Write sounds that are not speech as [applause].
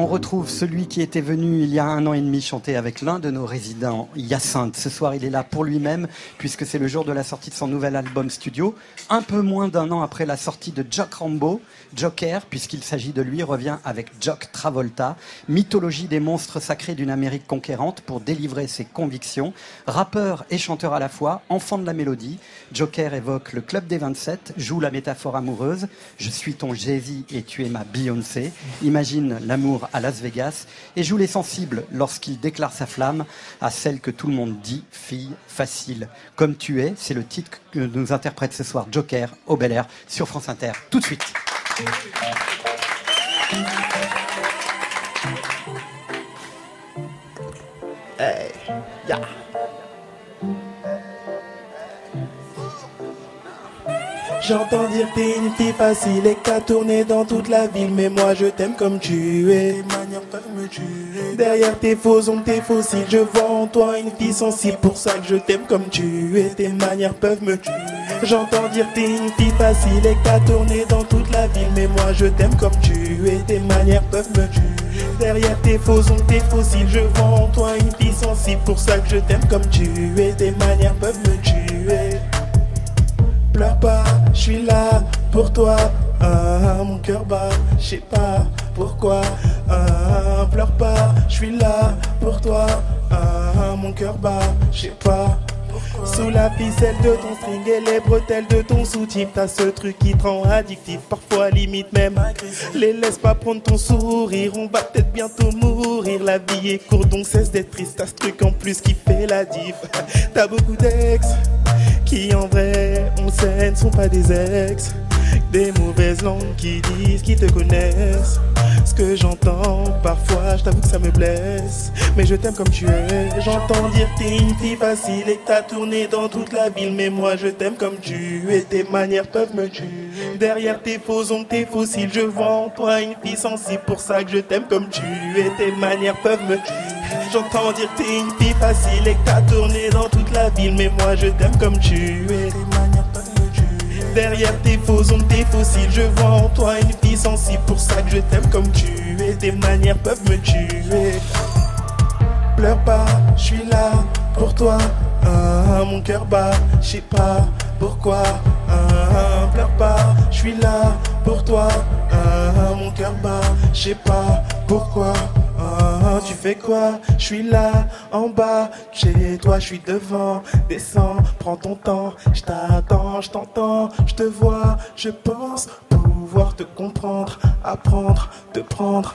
on retrouve celui qui était venu il y a un an et demi chanter avec l'un de nos résidents, Hyacinthe. Ce soir, il est là pour lui-même, puisque c'est le jour de la sortie de son nouvel album studio. Un peu moins d'un an après la sortie de Jock Rambo, Joker, puisqu'il s'agit de lui, revient avec Jock Travolta, mythologie des monstres sacrés d'une Amérique conquérante pour délivrer ses convictions. Rappeur et chanteur à la fois, enfant de la mélodie, Joker évoque le club des 27, joue la métaphore amoureuse. Je suis ton Jay-Z et tu es ma Beyoncé. Imagine l'amour à Las Vegas et joue les sensibles lorsqu'il déclare sa flamme à celle que tout le monde dit fille facile. Comme tu es, c'est le titre que nous interprète ce soir Joker au Bel Air sur France Inter. Tout de suite. Yeah. J'entends dire t'es une fille facile et que t'as tourné dans toute la ville Mais moi je t'aime comme tu es. Tes manières peuvent me tuer. Derrière tes faux ongles, tes fossiles Je vois en toi une fille sensible Pour ça que je t'aime comme tu es. Tes manières peuvent me tuer. J'entends dire t'es une fille facile et que t'as tourné dans toute la ville Mais moi je t'aime comme tu es. Tes manières peuvent me tuer. Derrière tes faux ongles, tes fossiles Je vois en toi une fille sensible Pour ça que je t'aime comme tu es. Tes manières peuvent me tuer. Pleure pas, suis là pour toi. Ah, mon cœur bat, je sais pas pourquoi. Ah, pleure pas, je suis là pour toi. Ah, mon cœur bat, je sais pas. Sous la ficelle de ton string et les bretelles de ton soutif, t'as ce truc qui te rend addictif, parfois limite même. Les laisse pas prendre ton sourire, on va peut-être bientôt mourir. La vie est courte donc cesse d'être triste, t'as ce truc en plus qui fait la diff. [laughs] T'as beaucoup d'ex qui en vrai, on sait, ne sont pas des ex. Des mauvaises langues qui disent qu'ils te connaissent. Ce que j'entends parfois, je t'avoue que ça me blesse. Mais je t'aime comme tu es. J'entends dire t'es une fille facile et que t'as tourné dans toute la ville. Mais moi je t'aime comme tu es. Tes manières peuvent me tuer. Derrière tes faux ongles, tes fossiles, je en toi une fille sensible. Pour ça que je t'aime comme tu es. Tes manières peuvent me tuer. J'entends dire t'es une fille facile et que t'as tourné dans toute la ville. Mais moi je t'aime comme tu es. Derrière tes faux ongles, tes fossiles, je vois en toi une fille sensible. Pour ça que je t'aime comme tu es. Tes manières peuvent me tuer. Pleure pas, je suis là pour toi. Ah, mon cœur bat, je sais pas pourquoi. Ah, pleure pas, je suis là pour toi. Ah, mon cœur bat, je sais pas pourquoi. Tu fais quoi? Je suis là en bas, chez toi, je suis devant. Descends, prends ton temps, je t'attends, je t'entends, je te vois, je pense pouvoir te comprendre, apprendre, te prendre.